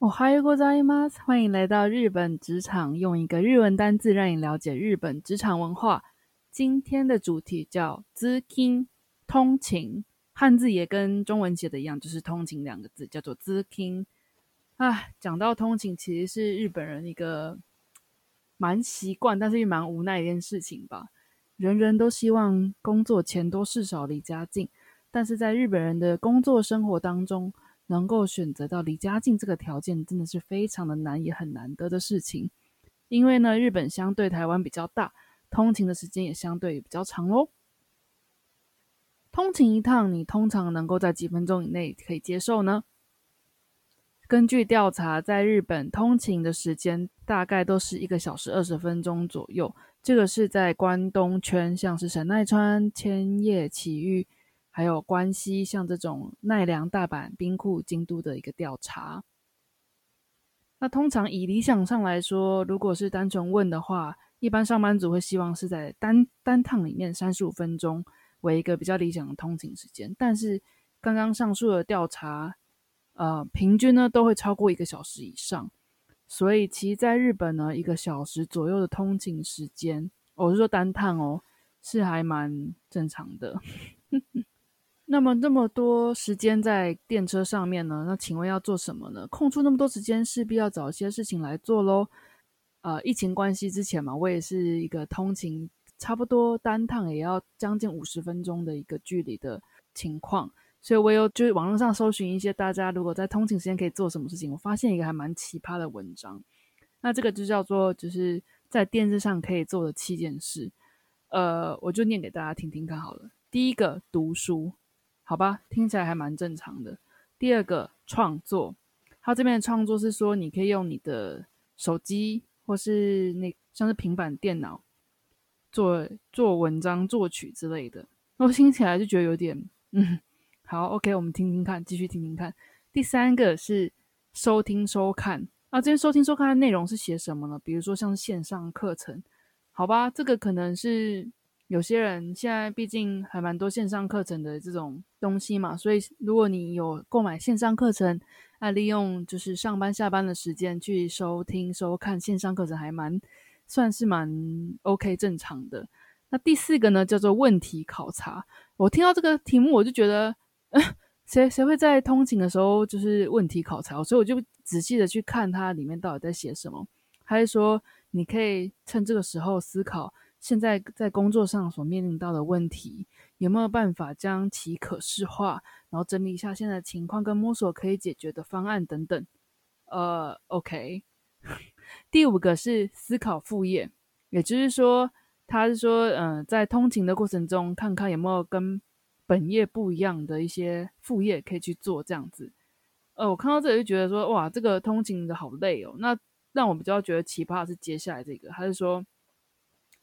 我哈哟ございます，欢迎来到日本职场，用一个日文单字让你了解日本职场文化。今天的主题叫资金通勤，汉字也跟中文写的一样，就是通勤两个字，叫做资金。啊，讲到通勤，其实是日本人一个蛮习惯，但是又蛮无奈一件事情吧。人人都希望工作钱多事少离家近，但是在日本人的工作生活当中。 能够选择到离家近这个条件，真的是非常的难，也很难得的事情。因为呢，日本相对台湾比较大，通勤的时间也相对比较长喽。通勤一趟，你通常能够在几分钟以内可以接受呢？根据调查，在日本通勤的时间大概都是一个小时二十分钟左右。这个是在关东圈，像是神奈川、千叶、埼玉。还有关西，像这种奈良、大阪、兵库、京都的一个调查。那通常以理想上来说，如果是单纯问的话，一般上班族会希望是在单单趟里面三十五分钟为一个比较理想的通勤时间。但是刚刚上述的调查，呃，平均呢都会超过一个小时以上。所以其在日本呢，一个小时左右的通勤时间，我是说单趟哦，是还蛮正常的。那么那么多时间在电车上面呢？那请问要做什么呢？空出那么多时间，势必要找一些事情来做喽。呃，疫情关系之前嘛，我也是一个通勤差不多单趟也要将近五十分钟的一个距离的情况，所以我有就是网络上搜寻一些大家如果在通勤时间可以做什么事情，我发现一个还蛮奇葩的文章。那这个就叫做就是在电视上可以做的七件事。呃，我就念给大家听听看好了。第一个，读书。好吧，听起来还蛮正常的。第二个创作，他这边的创作是说，你可以用你的手机或是那像是平板电脑做做文章、作曲之类的。我听起来就觉得有点嗯，好，OK，我们听听看，继续听听看。第三个是收听收看啊，这边收听收看的内容是写什么呢？比如说像线上课程，好吧，这个可能是。有些人现在毕竟还蛮多线上课程的这种东西嘛，所以如果你有购买线上课程，那利用就是上班下班的时间去收听收看线上课程，还蛮算是蛮 OK 正常的。那第四个呢，叫做问题考察。我听到这个题目，我就觉得，谁谁会在通勤的时候就是问题考察？所以我就仔细的去看它里面到底在写什么。还是说你可以趁这个时候思考？现在在工作上所面临到的问题，有没有办法将其可视化，然后整理一下现在的情况，跟摸索可以解决的方案等等。呃，OK。第五个是思考副业，也就是说，他是说，嗯，在通勤的过程中，看看有没有跟本业不一样的一些副业可以去做，这样子。呃，我看到这里就觉得说，哇，这个通勤的好累哦。那让我比较觉得奇葩的是接下来这个，他是说。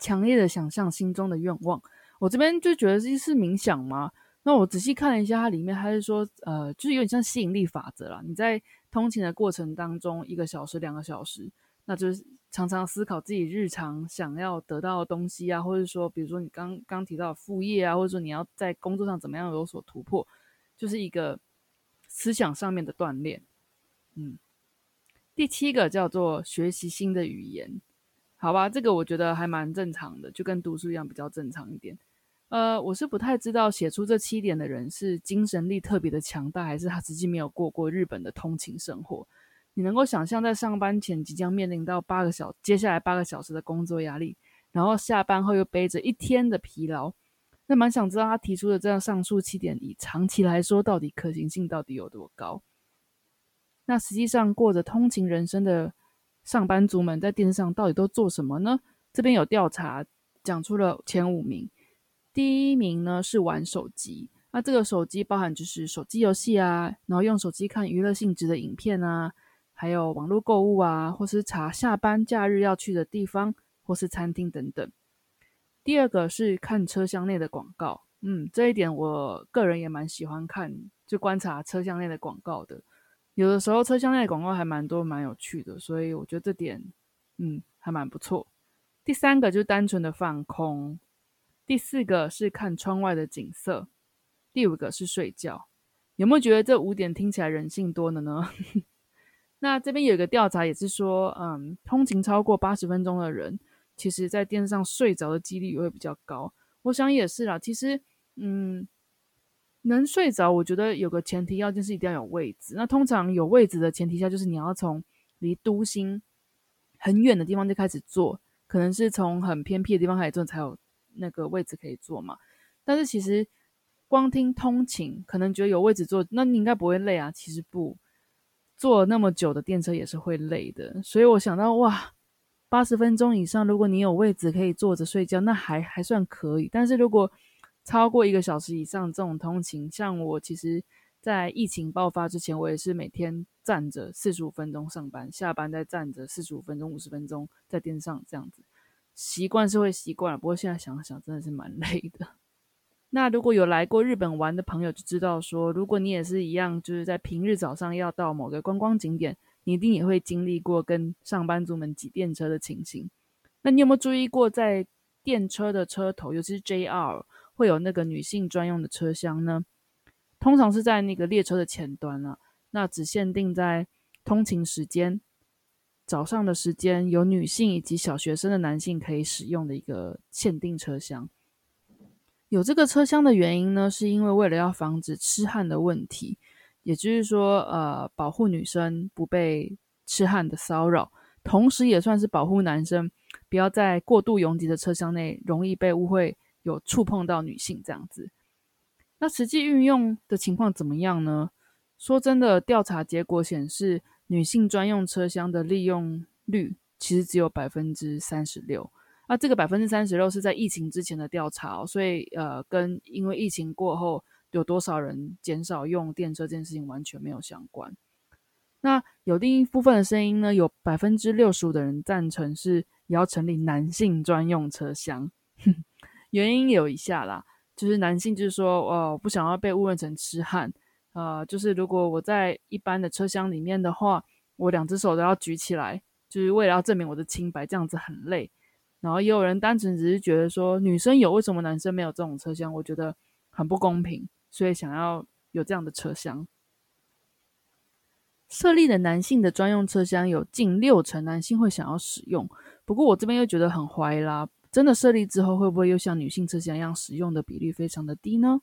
强烈的想象心中的愿望，我这边就觉得这是冥想吗？那我仔细看了一下，它里面还是说，呃，就是有点像吸引力法则啦。你在通勤的过程当中，一个小时、两个小时，那就是常常思考自己日常想要得到的东西啊，或者说，比如说你刚刚提到副业啊，或者说你要在工作上怎么样有所突破，就是一个思想上面的锻炼。嗯，第七个叫做学习新的语言。好吧，这个我觉得还蛮正常的，就跟读书一样，比较正常一点。呃，我是不太知道写出这七点的人是精神力特别的强大，还是他实际没有过过日本的通勤生活。你能够想象在上班前即将面临到八个小接下来八个小时的工作压力，然后下班后又背着一天的疲劳，那蛮想知道他提出的这样上述七点，以长期来说到底可行性到底有多高？那实际上过着通勤人生的。上班族们在电视上到底都做什么呢？这边有调查讲出了前五名，第一名呢是玩手机，那这个手机包含就是手机游戏啊，然后用手机看娱乐性质的影片啊，还有网络购物啊，或是查下班假日要去的地方，或是餐厅等等。第二个是看车厢内的广告，嗯，这一点我个人也蛮喜欢看，就观察车厢内的广告的。有的时候车厢内的广告还蛮多，蛮有趣的，所以我觉得这点，嗯，还蛮不错。第三个就是单纯的放空，第四个是看窗外的景色，第五个是睡觉。有没有觉得这五点听起来人性多了呢？那这边有一个调查也是说，嗯，通勤超过八十分钟的人。其实，在电视上睡着的几率也会比较高。我想也是啦。其实，嗯，能睡着，我觉得有个前提要件是一定要有位置。那通常有位置的前提下，就是你要从离都心很远的地方就开始坐，可能是从很偏僻的地方开始坐才有那个位置可以坐嘛。但是其实光听通勤，可能觉得有位置坐，那你应该不会累啊。其实不，坐那么久的电车也是会累的。所以我想到，哇。八十分钟以上，如果你有位置可以坐着睡觉，那还还算可以。但是如果超过一个小时以上，这种通勤，像我其实，在疫情爆发之前，我也是每天站着四十五分钟上班，下班再站着四十五分钟、五十分钟在电上这样子，习惯是会习惯了。不过现在想想，真的是蛮累的。那如果有来过日本玩的朋友就知道，说如果你也是一样，就是在平日早上要到某个观光景点。你一定也会经历过跟上班族们挤电车的情形。那你有没有注意过，在电车的车头，尤其是 JR，会有那个女性专用的车厢呢？通常是在那个列车的前端啊。那只限定在通勤时间，早上的时间，有女性以及小学生的男性可以使用的一个限定车厢。有这个车厢的原因呢，是因为为了要防止痴汉的问题。也就是说，呃，保护女生不被痴汉的骚扰，同时也算是保护男生不要在过度拥挤的车厢内容易被误会有触碰到女性这样子。那实际运用的情况怎么样呢？说真的，调查结果显示，女性专用车厢的利用率其实只有百分之三十六。那这个百分之三十六是在疫情之前的调查，所以呃，跟因为疫情过后。有多少人减少用电车这件事情完全没有相关。那有另一部分的声音呢？有百分之六十五的人赞成是也要成立男性专用车厢。原因有以下啦，就是男性就是说，哦，不想要被误认成痴汉。呃，就是如果我在一般的车厢里面的话，我两只手都要举起来，就是为了要证明我的清白，这样子很累。然后也有人单纯只是觉得说，女生有，为什么男生没有这种车厢？我觉得很不公平。所以想要有这样的车厢设立的男性的专用车厢，有近六成男性会想要使用。不过我这边又觉得很怀疑啦，真的设立之后，会不会又像女性车厢一样使用的比例非常的低呢？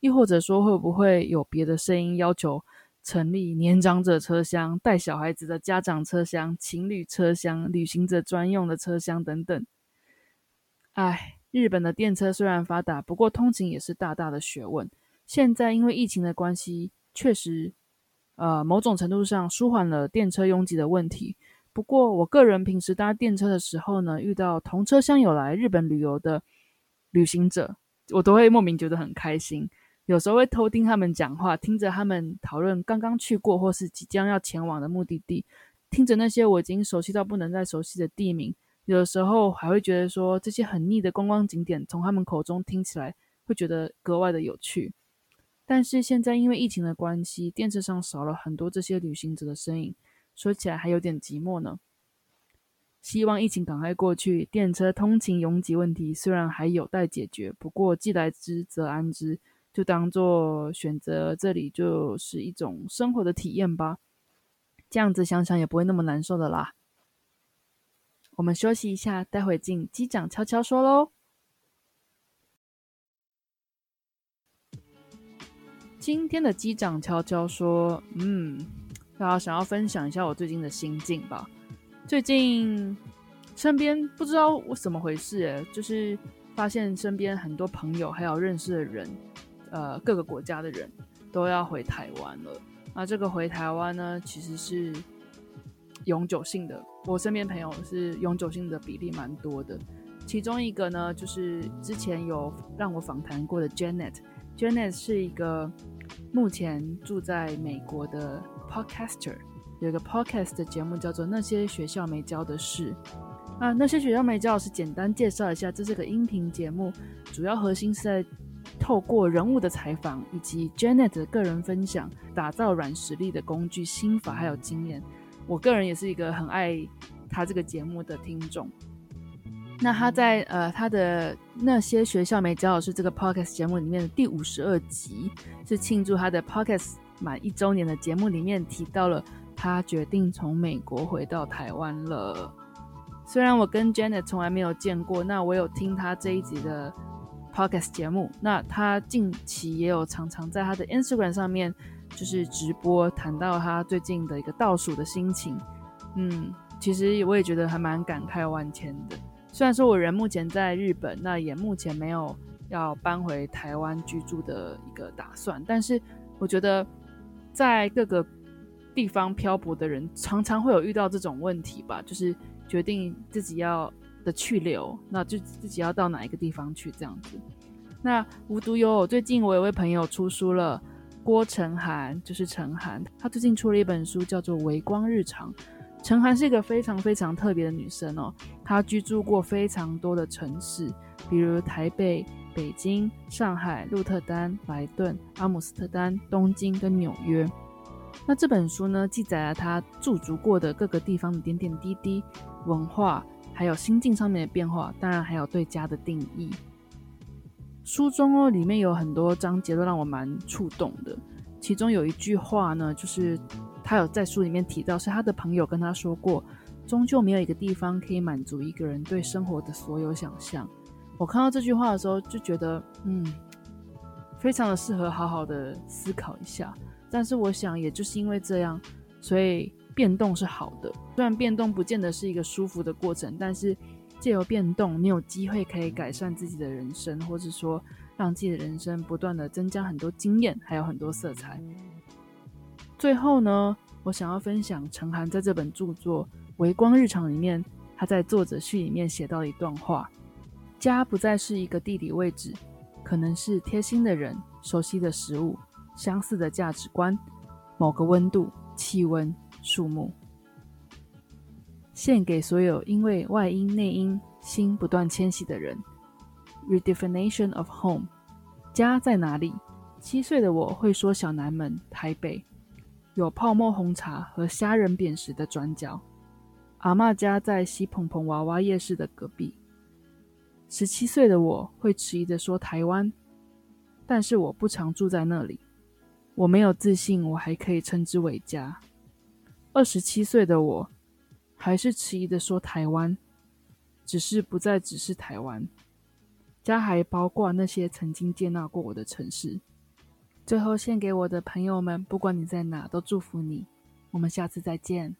又或者说，会不会有别的声音要求成立年长者车厢、带小孩子的家长车厢、情侣车厢、旅行者专用的车厢等等？哎，日本的电车虽然发达，不过通勤也是大大的学问。现在因为疫情的关系，确实，呃，某种程度上舒缓了电车拥挤的问题。不过，我个人平时搭电车的时候呢，遇到同车厢有来日本旅游的旅行者，我都会莫名觉得很开心。有时候会偷听他们讲话，听着他们讨论刚刚去过或是即将要前往的目的地，听着那些我已经熟悉到不能再熟悉的地名，有时候还会觉得说这些很腻的观光景点，从他们口中听起来会觉得格外的有趣。但是现在因为疫情的关系，电视上少了很多这些旅行者的身影，说起来还有点寂寞呢。希望疫情赶快过去，电车通勤拥挤问题虽然还有待解决，不过既来之则安之，就当做选择这里就是一种生活的体验吧。这样子想想也不会那么难受的啦。我们休息一下，待会进机长悄悄说喽。今天的机长悄悄说：“嗯，大家想要分享一下我最近的心境吧。最近身边不知道我怎么回事，诶，就是发现身边很多朋友还有认识的人，呃，各个国家的人都要回台湾了。那这个回台湾呢，其实是永久性的。我身边朋友是永久性的比例蛮多的。其中一个呢，就是之前有让我访谈过的 Janet。Janet 是一个。”目前住在美国的 podcaster，有一个 podcast 的节目叫做《那些学校没教的事》啊，那些学校没教的事，简单介绍一下，这是个音频节目，主要核心是在透过人物的采访以及 Janet 的个人分享，打造软实力的工具、心法还有经验。我个人也是一个很爱他这个节目的听众。那他在呃他的那些学校没教的是这个 podcast 节目里面的第五十二集，是庆祝他的 podcast 满一周年的节目里面提到了他决定从美国回到台湾了。虽然我跟 Janet 从来没有见过，那我有听他这一集的 podcast 节目。那他近期也有常常在他的 Instagram 上面就是直播，谈到他最近的一个倒数的心情。嗯，其实我也觉得还蛮感慨万千的。虽然说我人目前在日本，那也目前没有要搬回台湾居住的一个打算，但是我觉得在各个地方漂泊的人，常常会有遇到这种问题吧，就是决定自己要的去留，那就自己要到哪一个地方去这样子。那无独有偶，最近我有位朋友出书了，郭成涵，就是陈涵，他最近出了一本书，叫做《微光日常》。陈涵是一个非常非常特别的女生哦，她居住过非常多的城市，比如台北、北京、上海、鹿特丹、莱顿、阿姆斯特丹、东京跟纽约。那这本书呢，记载了他驻足过的各个地方的点点滴滴、文化，还有心境上面的变化，当然还有对家的定义。书中哦，里面有很多章节都让我蛮触动的。其中有一句话呢，就是他有在书里面提到，是他的朋友跟他说过，终究没有一个地方可以满足一个人对生活的所有想象。我看到这句话的时候，就觉得，嗯，非常的适合好好的思考一下。但是我想，也就是因为这样，所以变动是好的。虽然变动不见得是一个舒服的过程，但是借由变动，你有机会可以改善自己的人生，或者说。让自己的人生不断的增加很多经验，还有很多色彩。最后呢，我想要分享陈涵在这本著作《微光日常》里面，他在作者序里面写到一段话：家不再是一个地理位置，可能是贴心的人、熟悉的食物、相似的价值观、某个温度、气温、树木。献给所有因为外因内因心不断迁徙的人。Redefinition of home，家在哪里？七岁的我会说小南门，台北有泡沫红茶和虾仁扁食的转角。阿妈家在西蓬蓬娃娃夜市的隔壁。十七岁的我会迟疑的说台湾，但是我不常住在那里。我没有自信，我还可以称之为家。二十七岁的我还是迟疑的说台湾，只是不再只是台湾。家还包括那些曾经接纳过我的城市。最后献给我的朋友们，不管你在哪，都祝福你。我们下次再见。